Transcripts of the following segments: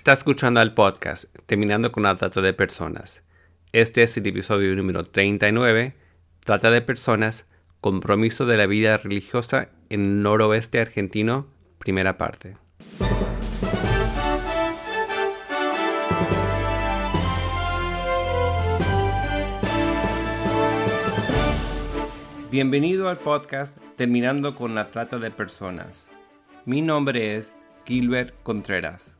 Está escuchando el podcast Terminando con la Trata de Personas. Este es el episodio número 39, Trata de Personas, Compromiso de la Vida Religiosa en el Noroeste Argentino, primera parte. Bienvenido al podcast Terminando con la Trata de Personas. Mi nombre es Gilbert Contreras.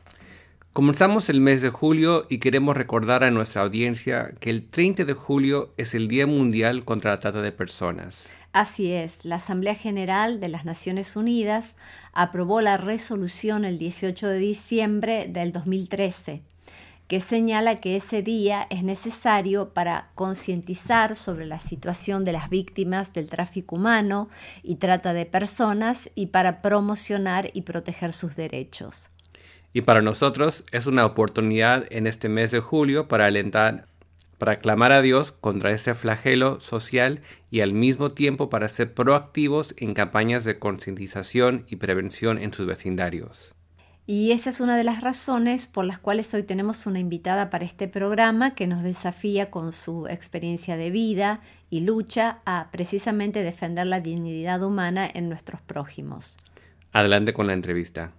Comenzamos el mes de julio y queremos recordar a nuestra audiencia que el 30 de julio es el Día Mundial contra la Trata de Personas. Así es, la Asamblea General de las Naciones Unidas aprobó la resolución el 18 de diciembre del 2013 que señala que ese día es necesario para concientizar sobre la situación de las víctimas del tráfico humano y trata de personas y para promocionar y proteger sus derechos. Y para nosotros es una oportunidad en este mes de julio para alentar, para clamar a Dios contra ese flagelo social y al mismo tiempo para ser proactivos en campañas de concientización y prevención en sus vecindarios. Y esa es una de las razones por las cuales hoy tenemos una invitada para este programa que nos desafía con su experiencia de vida y lucha a precisamente defender la dignidad humana en nuestros prójimos. Adelante con la entrevista.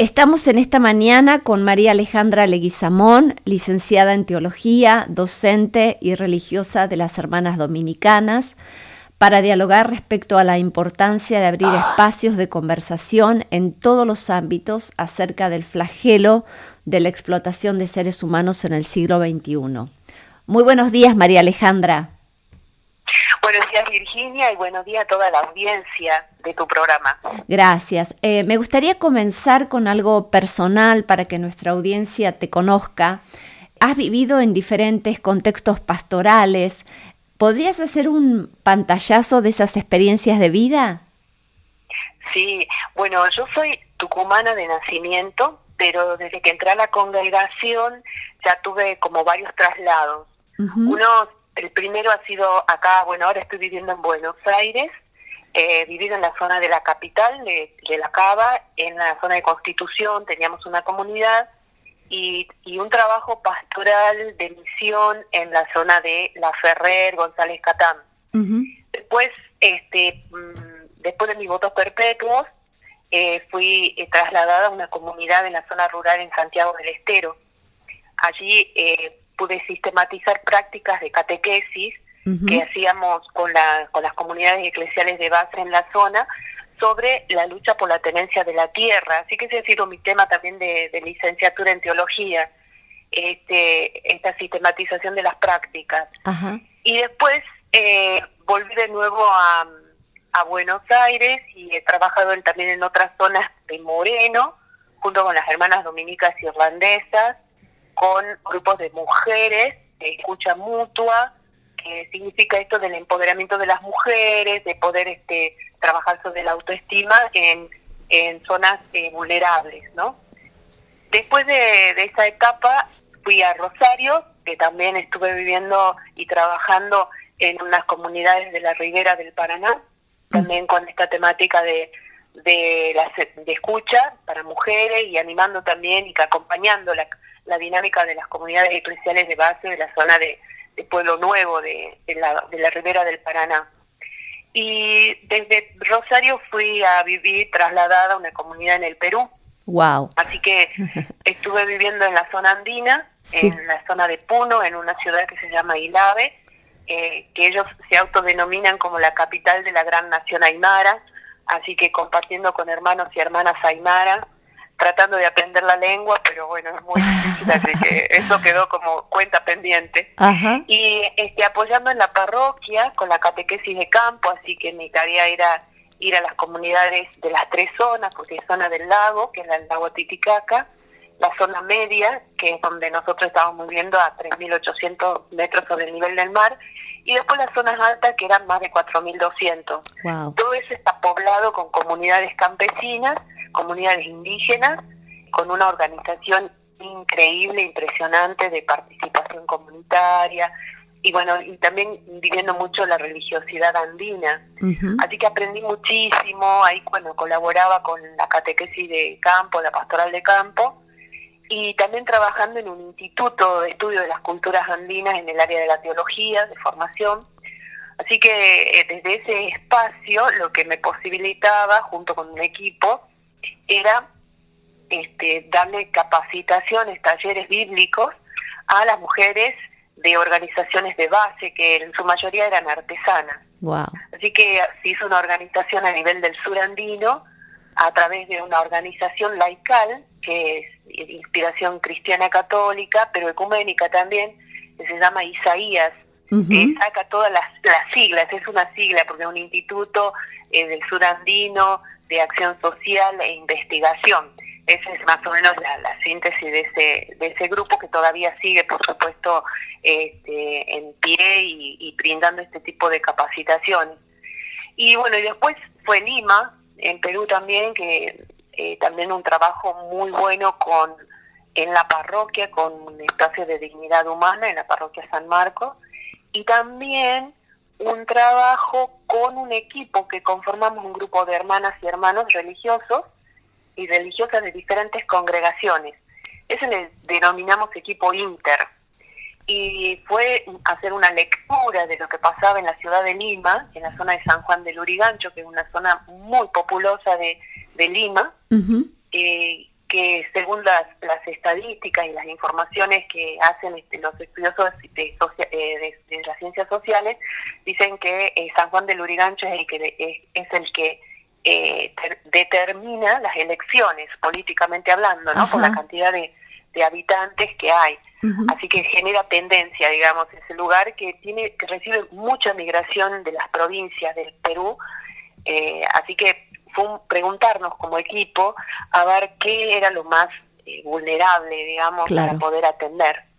Estamos en esta mañana con María Alejandra Leguizamón, licenciada en Teología, docente y religiosa de las Hermanas Dominicanas, para dialogar respecto a la importancia de abrir espacios de conversación en todos los ámbitos acerca del flagelo de la explotación de seres humanos en el siglo XXI. Muy buenos días, María Alejandra. Buenos días Virginia y buenos días a toda la audiencia de tu programa. Gracias. Eh, me gustaría comenzar con algo personal para que nuestra audiencia te conozca. Has vivido en diferentes contextos pastorales. ¿Podrías hacer un pantallazo de esas experiencias de vida? Sí, bueno, yo soy tucumana de nacimiento, pero desde que entré a la congregación ya tuve como varios traslados. Uno el primero ha sido acá, bueno, ahora estoy viviendo en Buenos Aires, eh, en la zona de la capital, de, La Cava, en la zona de Constitución, teníamos una comunidad y, un trabajo pastoral de misión en la zona de La Ferrer, González Catán. Después, este, mm, después de mis votos perpetuos, eh, fui eh, trasladada a una comunidad en la zona rural en Santiago del Estero. Allí eh, pude sistematizar prácticas de catequesis que hacíamos con, la, con las comunidades eclesiales de base en la zona sobre la lucha por la tenencia de la tierra. Así que ese ha sido mi tema también de, licenciatura en teología, este, esta sistematización de las prácticas. Y después eh, volví de nuevo a, a, Buenos Aires y he trabajado también en otras zonas de Moreno, junto con las hermanas dominicas irlandesas, con grupos de mujeres de escucha mutua, que significa esto del empoderamiento de las mujeres, de poder este, trabajar sobre la autoestima en, en zonas eh, vulnerables, ¿no? Después de, esa etapa fui a Rosario, que también estuve viviendo y trabajando en unas comunidades de la ribera del Paraná, también con esta temática de, de, la, de escucha para mujeres y animando también y acompañando la, la dinámica de las comunidades eclesiales de base de la zona de, Pueblo Nuevo, de, la, de la ribera del Paraná. Y desde Rosario fui a vivir trasladada a una comunidad en el Perú. Wow. Así que estuve viviendo en la zona andina, en la zona de Puno, en una ciudad que se llama Ilave, eh, que ellos se autodenominan como la capital de la gran nación aymara. Así que compartiendo con hermanos y hermanas aymara, tratando de aprender la lengua, pero bueno, es muy difícil, así que eso quedó como cuenta pendiente. Y este, apoyando en la parroquia con la catequesis de campo, así que mi tarea era ir a las comunidades de las tres zonas, porque es zona del lago, que es el lago Titicaca, la zona media, que es donde nosotros estábamos viviendo a 3.800 metros sobre el nivel del mar, y después las zonas altas que eran más de 4.200. Wow. Todo eso está poblado con comunidades campesinas, comunidades indígenas, con una organización increíble, impresionante de participación comunitaria y bueno, y también viviendo mucho la religiosidad andina. Así que aprendí muchísimo, ahí bueno, colaboraba con la catequesis de campo, la pastoral de campo, y también trabajando en un instituto de estudio de las culturas andinas en el área de la teología, de formación. Así que eh, desde ese espacio lo que me posibilitaba, junto con un equipo, era este, darle capacitaciones, talleres bíblicos a las mujeres de organizaciones de base que en su mayoría eran artesanas. Así que se hizo una organización a nivel del sur andino a través de una organización laical que es inspiración cristiana católica, pero ecuménica también, que se llama Isaías, que saca todas las, siglas, es una sigla porque es un instituto eh, del sur andino de acción social e investigación. Esa es más o menos la, síntesis de ese, de ese grupo que todavía sigue, por supuesto, este, en pie y, brindando este tipo de capacitaciones. Y bueno, y después fue Lima, en Perú también, que eh, también un trabajo muy bueno con en la parroquia, con un espacio de dignidad humana en la parroquia San Marcos, y también un trabajo con un equipo que conformamos un grupo de hermanas y hermanos religiosos y religiosas de diferentes congregaciones. Ese le denominamos equipo inter. Y fue hacer una lectura de lo que pasaba en la ciudad de Lima, en la zona de San Juan del Urigancho, que es una zona muy populosa de, Lima, eh, que según las, las estadísticas y las informaciones que hacen este, los estudiosos de, eh, de, las ciencias sociales, dicen que eh, San Juan del Urigancho es el que, es el que eh, determina las elecciones, políticamente hablando, ¿no? Por la cantidad de, habitantes que hay. Así que genera tendencia, digamos, ese lugar que tiene que recibe mucha migración de las provincias del Perú. Eh, así que fue preguntarnos como equipo a ver qué era lo más eh, vulnerable, digamos, para poder atender.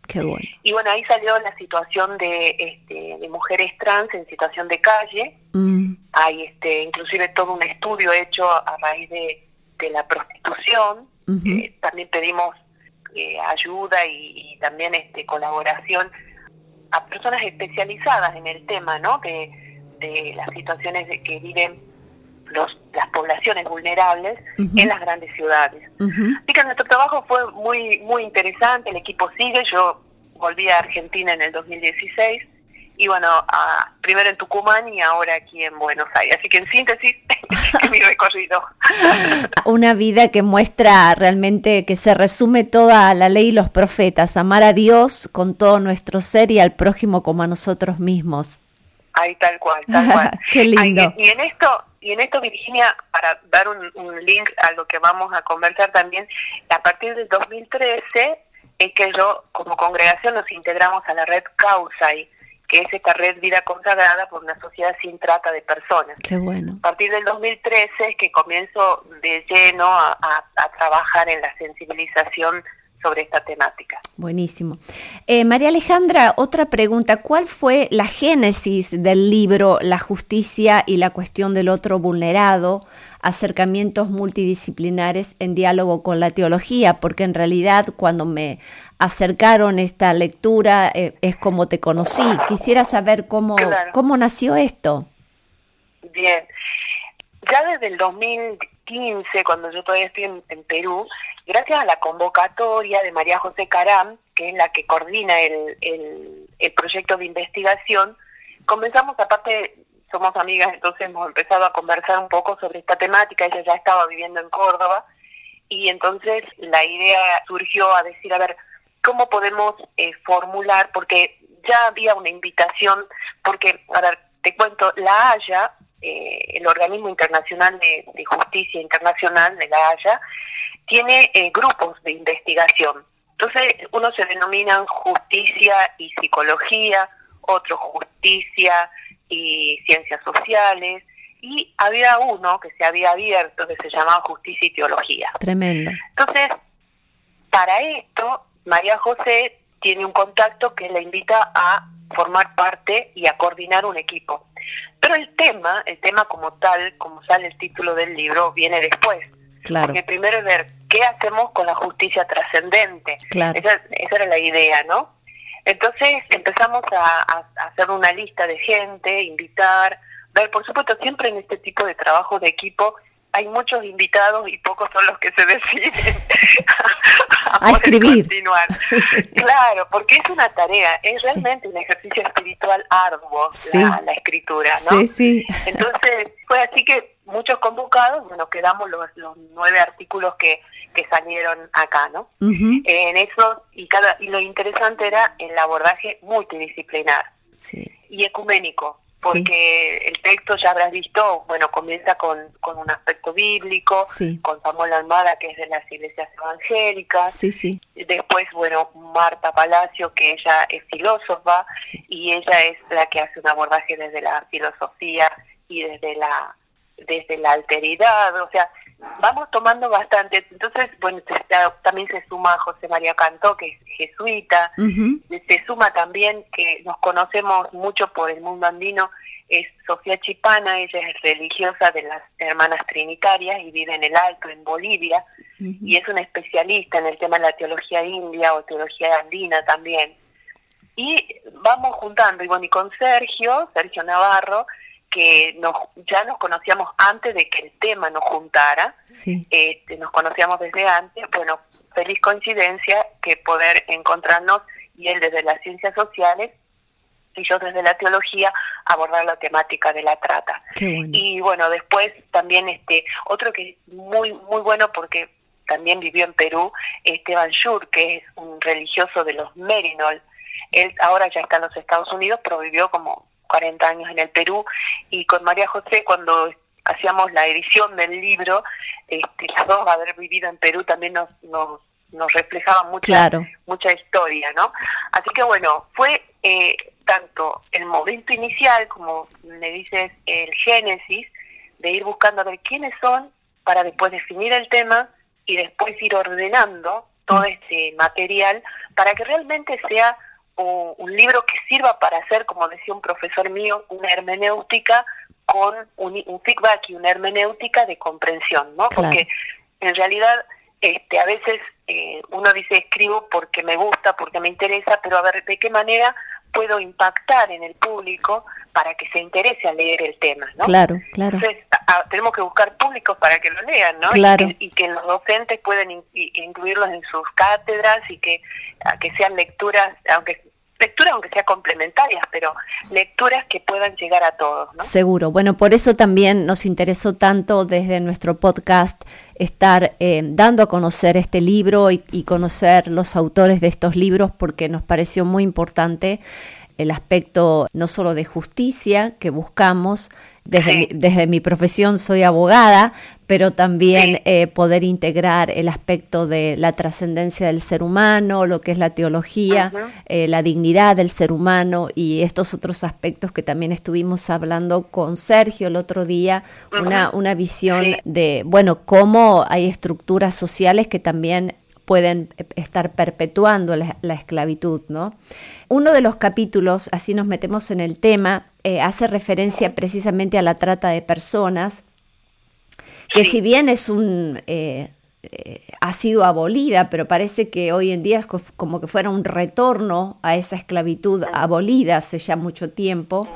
Y bueno, ahí salió la situación de, este, de mujeres trans en situación de calle. Mm. Hay este, inclusive todo un estudio hecho a raíz de, la prostitución. Eh, también pedimos eh, ayuda y, también este, colaboración a personas especializadas en el tema, ¿no? De, de las situaciones de que viven los, las poblaciones vulnerables en las grandes ciudades. Así que nuestro trabajo fue muy muy interesante, el equipo sigue, yo volví a Argentina en el 2016 y bueno, primero en Tucumán y ahora aquí en Buenos Aires. Así que en síntesis, mi recorrido. Una vida que muestra realmente que se resume toda la ley y los profetas, amar a Dios con todo nuestro ser y al prójimo como a nosotros mismos. Ahí tal cual, tal cual. Qué lindo. y en esto, y en esto, Virginia, para dar un, un, link a lo que vamos a conversar también, a partir del 2013 es que yo, como congregación, nos integramos a la red Causay, que es esta red vida consagrada por una sociedad sin trata de personas. Qué bueno. A partir del 2013 es que comienzo de lleno a, a trabajar en la sensibilización sobre esta temática. Buenísimo. Eh, María Alejandra, otra pregunta. ¿Cuál fue la génesis del libro La justicia y la cuestión del otro vulnerado? Acercamientos multidisciplinares en diálogo con la teología, porque en realidad cuando me acercaron esta lectura eh, es como te conocí. Quisiera saber cómo, cómo nació esto. Bien. Ya desde el 2015, cuando yo todavía estoy en Perú, gracias a la convocatoria de María José Caram, que es la que coordina el, el, proyecto de investigación, comenzamos, aparte somos amigas, entonces hemos empezado a conversar un poco sobre esta temática, ella ya estaba viviendo en Córdoba, y entonces la idea surgió a decir, a ver, ¿cómo podemos eh, formular? Porque ya había una invitación, porque, a ver, te cuento, la Haya, eh, el organismo internacional de, de, justicia internacional de la Haya, tiene eh, grupos de investigación. Entonces, uno se denominan justicia y psicología, otro justicia y ciencias sociales, y había uno que se había abierto que se llamaba justicia y teología. Tremendo. Entonces, para esto, María José tiene un contacto que le invita a formar parte y a coordinar un equipo. Pero el tema, el tema como tal, como sale el título del libro, viene después. Claro. Porque primero es ver qué hacemos con la justicia trascendente. Claro. Esa, esa era la idea, ¿no? Entonces empezamos a, a, hacer una lista de gente, invitar, ver, por supuesto, siempre en este tipo de trabajo de equipo hay muchos invitados y pocos son los que se deciden a, escribir. Continuar. claro, porque es una tarea, es realmente un ejercicio espiritual arduo la, la, escritura, ¿no? Sí, sí. Entonces fue así que muchos convocados, bueno, quedamos los, los nueve artículos que, que salieron acá, ¿no? En eso, y, cada, y lo interesante era el abordaje multidisciplinar y ecuménico, porque el texto ya habrás visto, bueno, comienza con, con un aspecto bíblico, con Samuel Almada, que es de las iglesias evangélicas, después, bueno, Marta Palacio, que ella es filósofa, y ella es la que hace un abordaje desde la filosofía y desde la desde la alteridad, o sea, vamos tomando bastante. Entonces, bueno, también se suma José María Cantó, que es jesuita, se suma también que nos conocemos mucho por el mundo andino, es Sofía Chipana, ella es religiosa de las Hermanas Trinitarias y vive en el Alto, en Bolivia, y es una especialista en el tema de la teología india o teología andina también. Y vamos juntando, y bueno, y con Sergio, Sergio Navarro, que nos, ya nos conocíamos antes de que el tema nos juntara, este, nos conocíamos desde antes, bueno, feliz coincidencia que poder encontrarnos y él desde las ciencias sociales y yo desde la teología abordar la temática de la trata. Y bueno, después también este otro que es muy muy bueno porque también vivió en Perú, Esteban Schur, que es un religioso de los Merinol. Él ahora ya está en los Estados Unidos, pero vivió como 40 años en el Perú y con María José cuando hacíamos la edición del libro, este, las dos haber vivido en Perú también nos, nos, nos reflejaba mucha, mucha historia, ¿no? Así que bueno, fue eh, tanto el momento inicial, como le dices, el génesis, de ir buscando a ver quiénes son para después definir el tema y después ir ordenando todo mm. este material para que realmente sea un, libro que sirva para hacer, como decía un profesor mío, una hermenéutica con un, feedback y una hermenéutica de comprensión, ¿no? Porque en realidad este, a veces eh, uno dice escribo porque me gusta, porque me interesa, pero a ver de qué manera puedo impactar en el público para que se interese a leer el tema, ¿no? Claro, claro. Entonces tenemos que buscar públicos para que lo lean, ¿no? Claro. Y, que, los docentes puedan incluirlos en sus cátedras y que, que sean lecturas, aunque lecturas aunque sean complementarias, pero lecturas que puedan llegar a todos. ¿no? Seguro. Bueno, por eso también nos interesó tanto desde nuestro podcast estar eh, dando a conocer este libro y, y conocer los autores de estos libros porque nos pareció muy importante el aspecto no solo de justicia que buscamos, desde, mi, desde mi profesión soy abogada, pero también eh, poder integrar el aspecto de la trascendencia del ser humano, lo que es la teología, eh, la dignidad del ser humano y estos otros aspectos que también estuvimos hablando con Sergio el otro día, una, una visión de, bueno, cómo hay estructuras sociales que también pueden estar perpetuando la, esclavitud, ¿no? Uno de los capítulos, así nos metemos en el tema, eh, hace referencia precisamente a la trata de personas, que si bien es un eh, eh, ha sido abolida, pero parece que hoy en día es como que fuera un retorno a esa esclavitud abolida hace ya mucho tiempo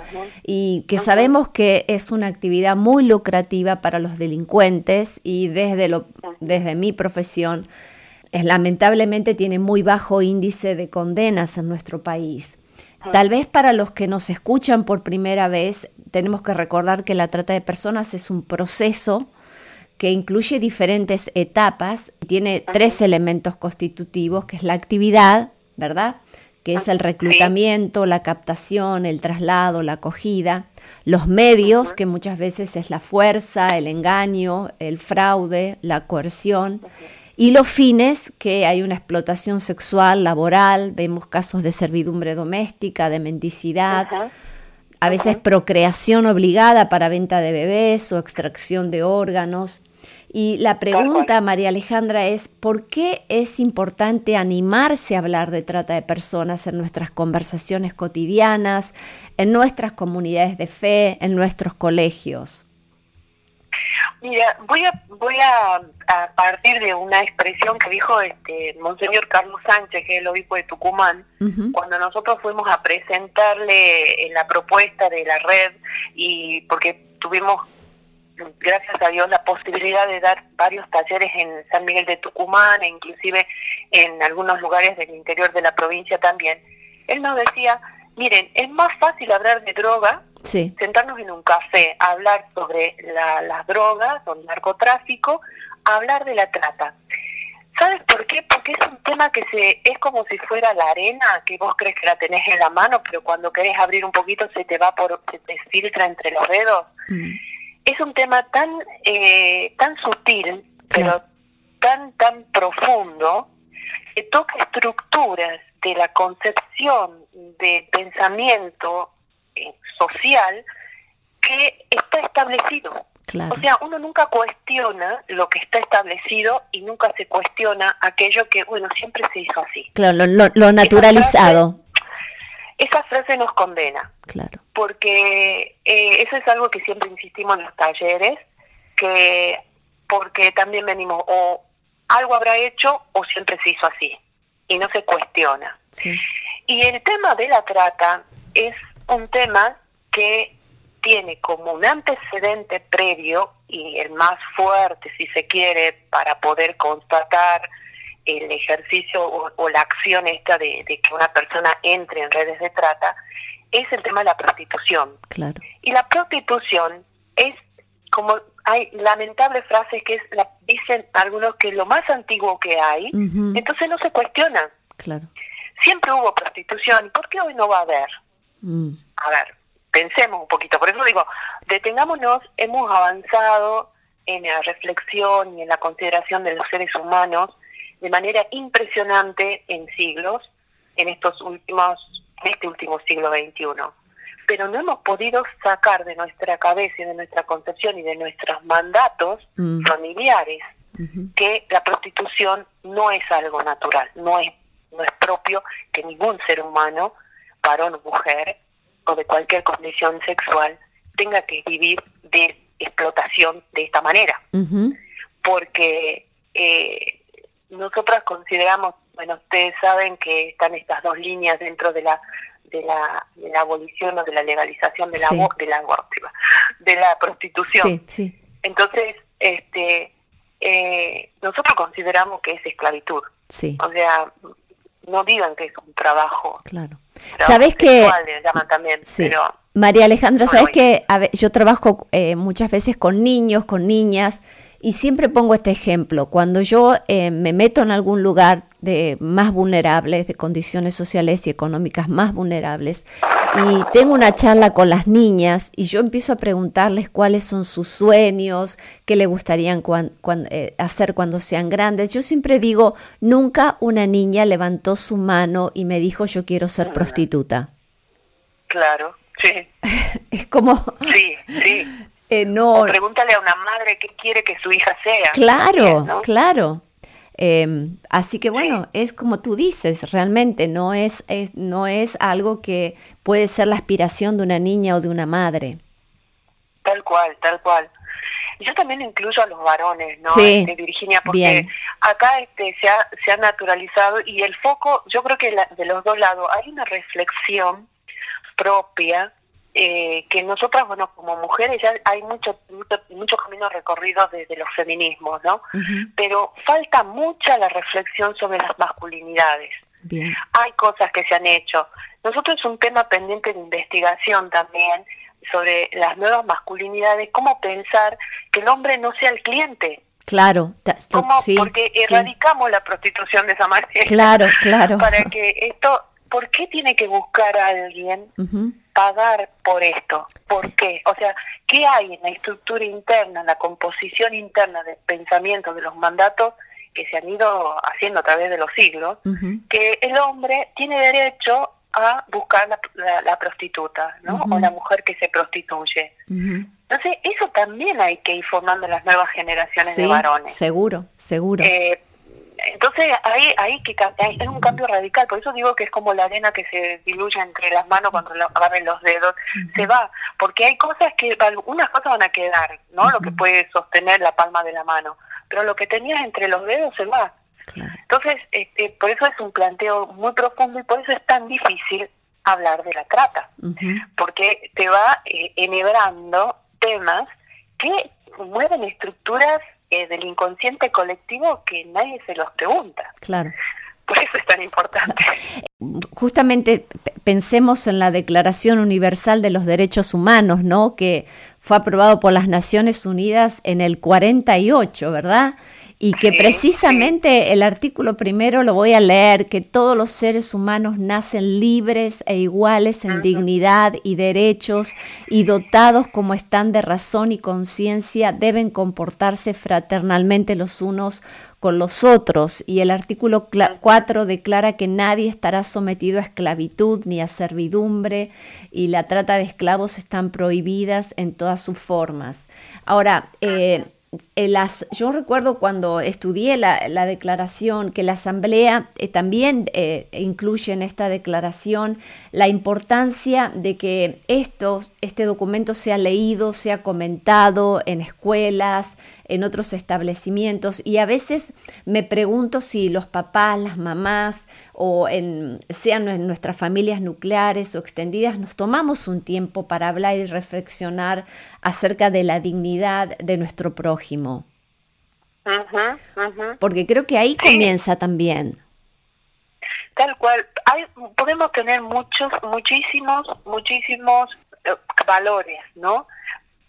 y que sabemos que es una actividad muy lucrativa para los delincuentes y desde, lo, desde mi profesión lamentablemente tiene muy bajo índice de condenas en nuestro país. Tal vez para los que nos escuchan por primera vez, tenemos que recordar que la trata de personas es un proceso que incluye diferentes etapas y tiene tres elementos constitutivos, que es la actividad, ¿verdad? Que es el reclutamiento, la captación, el traslado, la acogida, los medios, que muchas veces es la fuerza, el engaño, el fraude, la coerción, y los fines, que hay una explotación sexual, laboral, vemos casos de servidumbre doméstica, de mendicidad, a veces procreación obligada para venta de bebés o extracción de órganos. Y la pregunta, María Alejandra, es ¿por qué es importante animarse a hablar de trata de personas en nuestras conversaciones cotidianas, en nuestras comunidades de fe, en nuestros colegios? Mira, voy a voy a, partir de una expresión que dijo este Monseñor Carlos Sánchez, que es el obispo de Tucumán, cuando nosotros fuimos a presentarle la propuesta de la red y porque tuvimos gracias a Dios, la posibilidad de dar varios talleres en San Miguel de Tucumán e inclusive en algunos lugares del interior de la provincia también. Él nos decía, miren, es más fácil hablar de droga, sentarnos en un café, hablar sobre las drogas o el narcotráfico, hablar de la trata. ¿Sabes por qué? Porque es un tema que se es como si fuera la arena, que vos crees que la tenés en la mano, pero cuando querés abrir un poquito se te va por, se te filtra entre los dedos. Mm es un tema tan, eh, tan sutil, pero tan, tan profundo, que toca estructuras de la concepción de pensamiento eh, social que está establecido. O sea, uno nunca cuestiona lo que está establecido y nunca se cuestiona aquello que, bueno, siempre se hizo así. Claro, lo, naturalizado esa frase nos condena. Claro. Porque eh, eso es algo que siempre insistimos en los talleres, que porque también venimos o algo habrá hecho o siempre se hizo así y no se cuestiona. Y el tema de la trata es un tema que tiene como un antecedente previo y el más fuerte, si se quiere, para poder constatar el ejercicio o, la acción esta de, que una persona entre en redes de trata es el tema de la prostitución. Claro. Y la prostitución es como hay lamentables frases que es la, dicen algunos que es lo más antiguo que hay, entonces no se cuestiona. Claro. Siempre hubo prostitución, ¿por qué hoy no va a haber? Mm. A ver, pensemos un poquito, por eso digo, detengámonos, hemos avanzado en la reflexión y en la consideración de los seres humanos de manera impresionante en siglos, en estos últimos, en este último siglo XXI. Pero no hemos podido sacar de nuestra cabeza y de nuestra concepción y de nuestros mandatos mm. familiares que la prostitución no es algo natural, no es, no es propio que ningún ser humano, varón o mujer, o de cualquier condición sexual, tenga que vivir de explotación de esta manera. Porque eh, nosotras consideramos, bueno, ustedes saben que están estas dos líneas dentro de la de la, de la abolición o de la legalización de la, de la de la prostitución. Sí, Entonces, este eh, nosotros consideramos que es esclavitud. Sí. O sea, no digan que es un trabajo. Claro. ¿Sabes que llaman también, pero María Alejandra, ¿sabes que yo trabajo eh, muchas veces con niños, con niñas y siempre pongo este ejemplo, cuando yo eh, me meto en algún lugar de más vulnerables, de condiciones sociales y económicas más vulnerables, y tengo una charla con las niñas y yo empiezo a preguntarles cuáles son sus sueños, qué le gustarían eh, hacer cuando sean grandes, yo siempre digo, nunca una niña levantó su mano y me dijo yo quiero ser prostituta. Claro, sí. es como... Sí, sí. Eh, no. pregúntale a una madre qué quiere que su hija sea. Claro, claro. Em, así que bueno, es como tú dices, realmente no es, no es algo que puede ser la aspiración de una niña o de una madre. Tal cual, tal cual. Yo también incluyo a los varones, ¿no? Sí, de Virginia, porque acá este, se, ha, se ha naturalizado y el foco, yo creo que de los dos lados hay una reflexión propia eh, que nosotras, bueno, como mujeres ya hay mucho, mucho, mucho camino recorrido desde los feminismos, ¿no? Pero falta mucha la reflexión sobre las masculinidades. Hay cosas que se han hecho. Nosotros es un tema pendiente de investigación también sobre las nuevas masculinidades, cómo pensar que el hombre no sea el cliente. Claro, porque erradicamos la prostitución de esa manera. Claro, claro. Para que esto, ¿por qué tiene que buscar a alguien? pagar por esto. ¿Por qué? O sea, ¿qué hay en la estructura interna, en la composición interna del pensamiento de los mandatos que se han ido haciendo a través de los siglos, que el hombre tiene derecho a buscar la, prostituta, ¿no? O la mujer que se prostituye. Entonces, eso también hay que ir formando las nuevas generaciones de varones. Seguro, seguro. Eh, entonces ahí hay que es un cambio radical, por eso digo que es como la arena que se diluye entre las manos cuando agarren los dedos, se va, porque hay cosas que algunas cosas van a quedar, ¿no? Lo que puede sostener la palma de la mano, pero lo que tenías entre los dedos se va. Entonces, este, por eso es un planteo muy profundo y por eso es tan difícil hablar de la trata, porque te va eh, enhebrando temas que mueven estructuras eh, del inconsciente colectivo que nadie se los pregunta. Claro. Por eso es tan importante. Justamente pensemos en la Declaración Universal de los Derechos Humanos, ¿no? Que fue aprobado por las Naciones Unidas en el 48, ¿verdad? Y que precisamente el artículo primero lo voy a leer, que todos los seres humanos nacen libres e iguales en dignidad y derechos y dotados como están de razón y conciencia, deben comportarse fraternalmente los unos con los otros. Y el artículo 4 declara que nadie estará sometido a esclavitud ni a servidumbre y la trata de esclavos están prohibidas en todas sus formas. Ahora, eh, eh, las, yo recuerdo cuando estudié la, la declaración que la Asamblea eh, también eh, incluye en esta declaración la importancia de que esto, este documento sea leído, sea comentado en escuelas, en otros establecimientos y a veces me pregunto si los papás, las mamás o en, sean en nuestras familias nucleares o extendidas, nos tomamos un tiempo para hablar y reflexionar acerca de la dignidad de nuestro prójimo. Porque creo que ahí comienza también. Tal cual. Hay, podemos tener muchos, muchísimos, muchísimos eh, valores, ¿no?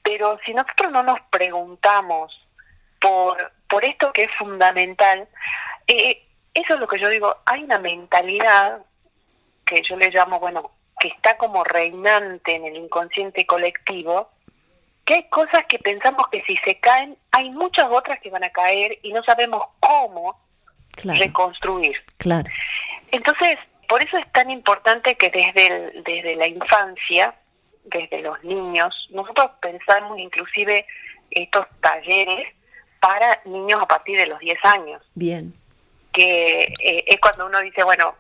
Pero si nosotros no nos preguntamos por, por esto que es fundamental. Eh, eso es lo que yo digo, hay una mentalidad que yo le llamo, bueno, que está como reinante en el inconsciente colectivo, que hay cosas que pensamos que si se caen, hay muchas otras que van a caer y no sabemos cómo reconstruir. Claro. Entonces, por eso es tan importante que desde, desde la infancia, desde los niños, nosotros pensamos inclusive estos talleres para niños a partir de los 10 años. Bien. Que eh, es cuando uno dice, bueno,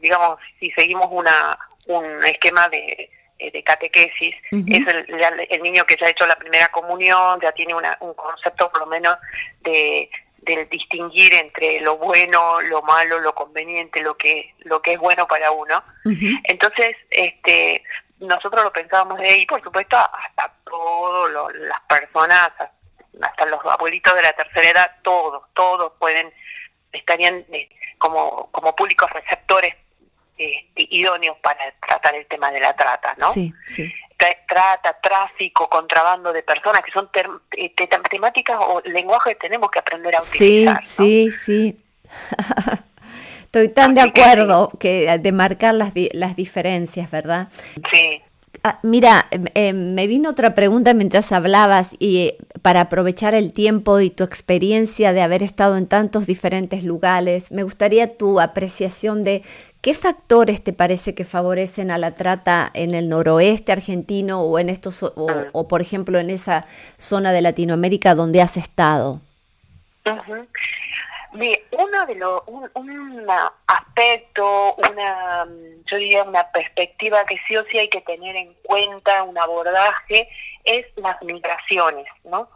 digamos, si seguimos una un esquema de, eh, de catequesis, es el, niño que ya ha hecho la primera comunión, ya tiene una, un concepto por lo menos de, distinguir entre lo bueno, lo malo, lo conveniente, lo que lo que es bueno para uno. Entonces, este nosotros lo pensábamos de ahí, por supuesto, hasta todas las personas, hasta los abuelitos de la tercera edad, todos, todos pueden, estarían eh, como, como públicos receptores este, idóneos para tratar el tema de la trata, ¿no? Sí, sí. Trata, tráfico, contrabando de personas, que son eh, temáticas o lenguajes que tenemos que aprender a utilizar. Sí, sí, sí. Estoy tan de acuerdo que, de marcar las, las diferencias, ¿verdad? Sí. Ah, mira, eh, me vino otra pregunta mientras hablabas y eh, para aprovechar el tiempo y tu experiencia de haber estado en tantos diferentes lugares, me gustaría tu apreciación de qué factores te parece que favorecen a la trata en el noroeste argentino o en estos o, por ejemplo en esa zona de Latinoamérica donde has estado uno de los, un, aspecto, una, yo diría una perspectiva que sí o sí hay que tener en cuenta, un abordaje, es las migraciones, ¿no?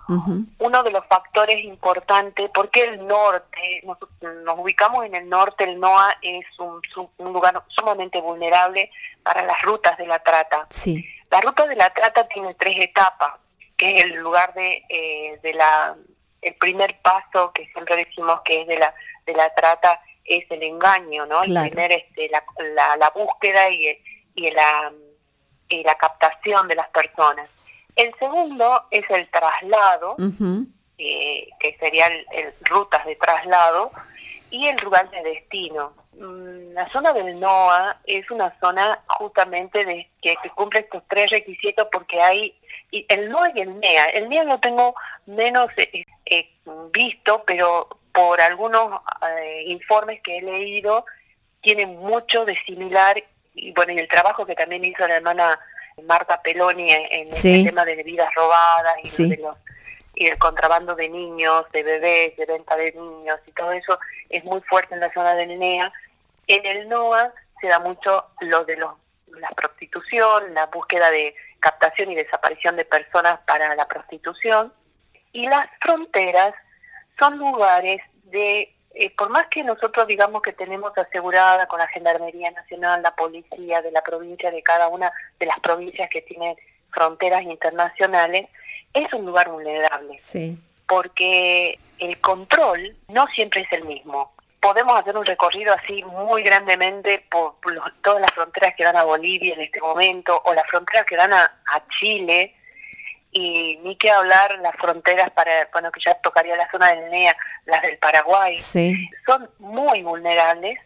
Uno de los factores importantes, porque el norte, nos, ubicamos en el norte, el NOA es un, lugar sumamente vulnerable para las rutas de la trata. Sí. La ruta de la trata tiene tres etapas, que es el lugar de, eh, de la el primer paso que siempre decimos que es de la, de la trata es el engaño, ¿no? El primer, este, la, la, búsqueda y, y, la, y la captación de las personas. El segundo es el traslado, eh, que serían el, rutas de traslado, y el lugar de destino. Mm, la zona del NOA es una zona justamente de que, que cumple estos tres requisitos porque hay y el NOA y el NEA. El NEA lo tengo menos eh, eh, visto, pero por algunos eh, informes que he leído, tienen mucho de similar y bueno, y el trabajo que también hizo la hermana Marta Peloni en, el tema de vidas robadas y, y el contrabando de niños, de bebés, de venta de niños y todo eso es muy fuerte en la zona del NEA. En el NOA se da mucho lo de los, la prostitución, la búsqueda de captación y desaparición de personas para la prostitución. Y las fronteras son lugares de eh, por más que nosotros digamos que tenemos asegurada con la Gendarmería Nacional, la policía de la provincia, de cada una de las provincias que tienen fronteras internacionales, es un lugar vulnerable. Sí. Porque el control no siempre es el mismo. Podemos hacer un recorrido así muy grandemente por, todas las fronteras que dan a Bolivia en este momento, o las fronteras que dan a, a Chile, y ni que hablar las fronteras para, bueno, que ya tocaría la zona del NEA, las del Paraguay, son muy vulnerables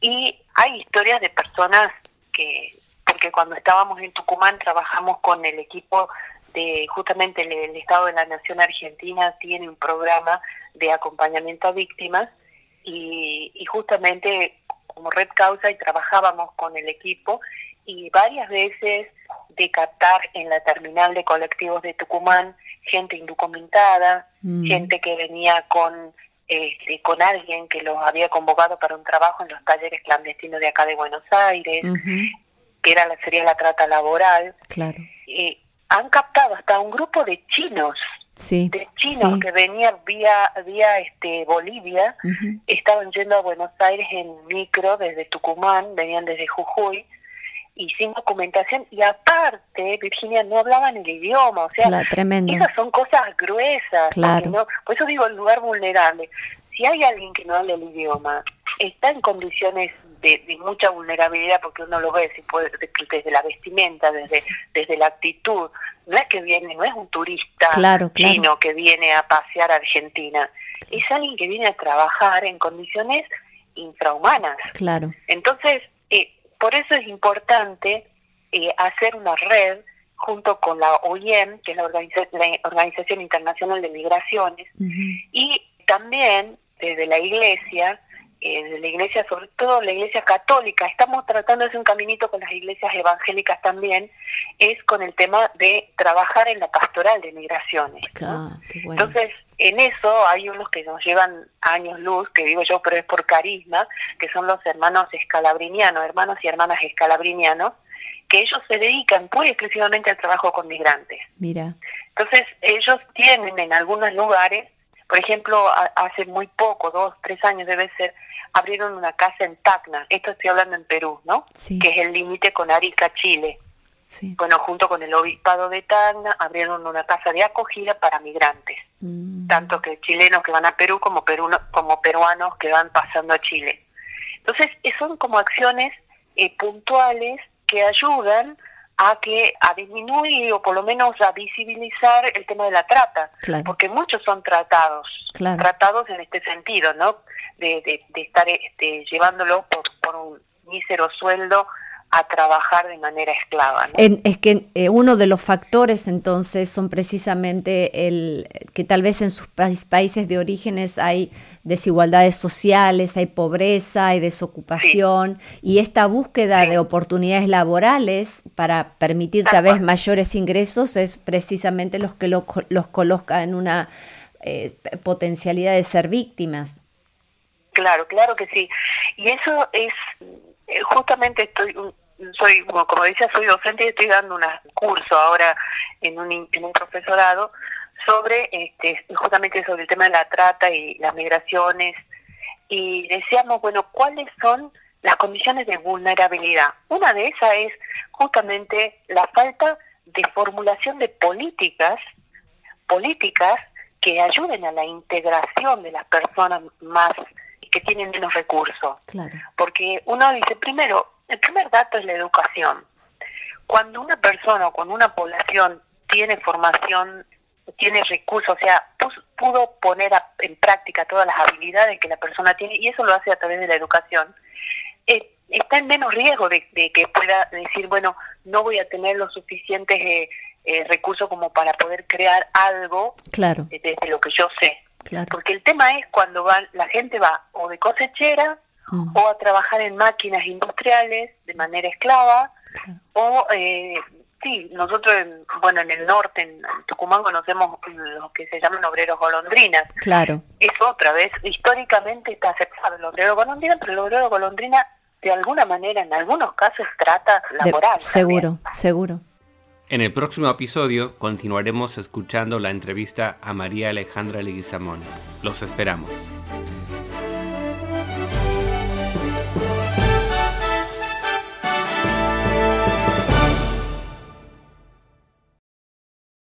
y hay historias de personas que, porque cuando estábamos en Tucumán trabajamos con el equipo de justamente el, Estado de la Nación Argentina tiene un programa de acompañamiento a víctimas y, y justamente como Red Causa y trabajábamos con el equipo y varias veces de captar en la terminal de colectivos de Tucumán gente indocumentada, mm. gente que venía con este, con alguien que los había convocado para un trabajo en los talleres clandestinos de acá de Buenos Aires, que era sería la trata laboral. Claro. han captado hasta un grupo de chinos, de chinos que venían vía vía este Bolivia, estaban yendo a Buenos Aires en micro desde Tucumán, venían desde Jujuy y sin documentación y aparte Virginia no hablaban el idioma o sea esas son cosas gruesas claro. por eso digo el lugar vulnerable si hay alguien que no habla el idioma está en condiciones de, mucha vulnerabilidad porque uno lo ve si puede, desde la vestimenta desde desde la actitud. No es que viene no es un turista chino que viene a pasear a Argentina. Es alguien que viene a trabajar en condiciones infrahumanas. Claro. Entonces eh, por eso es importante eh, hacer una red junto con la OIM, que es la, Organización Internacional de Migraciones, y también desde la Iglesia, eh, de la Iglesia, sobre todo la Iglesia Católica, estamos tratando de hacer un caminito con las iglesias evangélicas también, es con el tema de trabajar en la pastoral de migraciones. Ah, Entonces, en eso hay unos que nos llevan años luz, que digo yo, pero es por carisma, que son los hermanos escalabrinianos, hermanos y hermanas escalabrinianos, que ellos se dedican muy exclusivamente al trabajo con migrantes. Mira. Entonces, ellos tienen en algunos lugares, por ejemplo, hace muy poco, dos, tres años debe ser, abrieron una casa en Tacna, esto estoy hablando en Perú, ¿no? Sí. Que es el límite con Arica, Chile. Bueno, junto con el obispado de Tacna abrieron una casa de acogida para migrantes, mm. tanto que chilenos que van a Perú como, como peruanos que van pasando a Chile. Entonces, son como acciones eh, puntuales que ayudan a que a disminuir o por lo menos a visibilizar el tema de la trata, porque muchos son tratados, tratados en este sentido, ¿no? De, de, estar este, llevándolo por, por un mísero sueldo a trabajar de manera esclava. es que eh, uno de los factores entonces son precisamente el que tal vez en sus países de orígenes hay desigualdades sociales, hay pobreza, hay desocupación y esta búsqueda de oportunidades laborales para permitir tal vez mayores ingresos es precisamente los que los coloca en una eh, potencialidad de ser víctimas. Claro, claro que sí. Y eso es eh, justamente estoy soy como, como decía soy docente y estoy dando un curso ahora en un, en un profesorado sobre este justamente sobre el tema de la trata y las migraciones y decíamos bueno cuáles son las condiciones de vulnerabilidad una de esas es justamente la falta de formulación de políticas políticas que ayuden a la integración de las personas más que tienen menos recursos. Porque uno dice, primero, el primer dato es la educación. Cuando una persona o cuando una población tiene formación, tiene recursos, o sea, pudo poner en práctica todas las habilidades que la persona tiene, y eso lo hace a través de la educación, eh, está en menos riesgo de, que pueda decir, bueno, no voy a tener los suficientes eh, eh, recursos como para poder crear algo claro. desde lo que yo sé. Porque el tema es cuando va, la gente va o de cosechera mm. o a trabajar en máquinas industriales de manera esclava, o eh, sí, nosotros, bueno, en el norte, en Tucumán, conocemos lo que se llaman obreros golondrinas. Claro. Es otra vez, históricamente está aceptado el obrero golondrina, pero el obrero golondrina de alguna manera, en algunos casos, trata laboral. seguro, seguro. En el próximo episodio continuaremos escuchando la entrevista a María Alejandra Leguizamón. Los esperamos.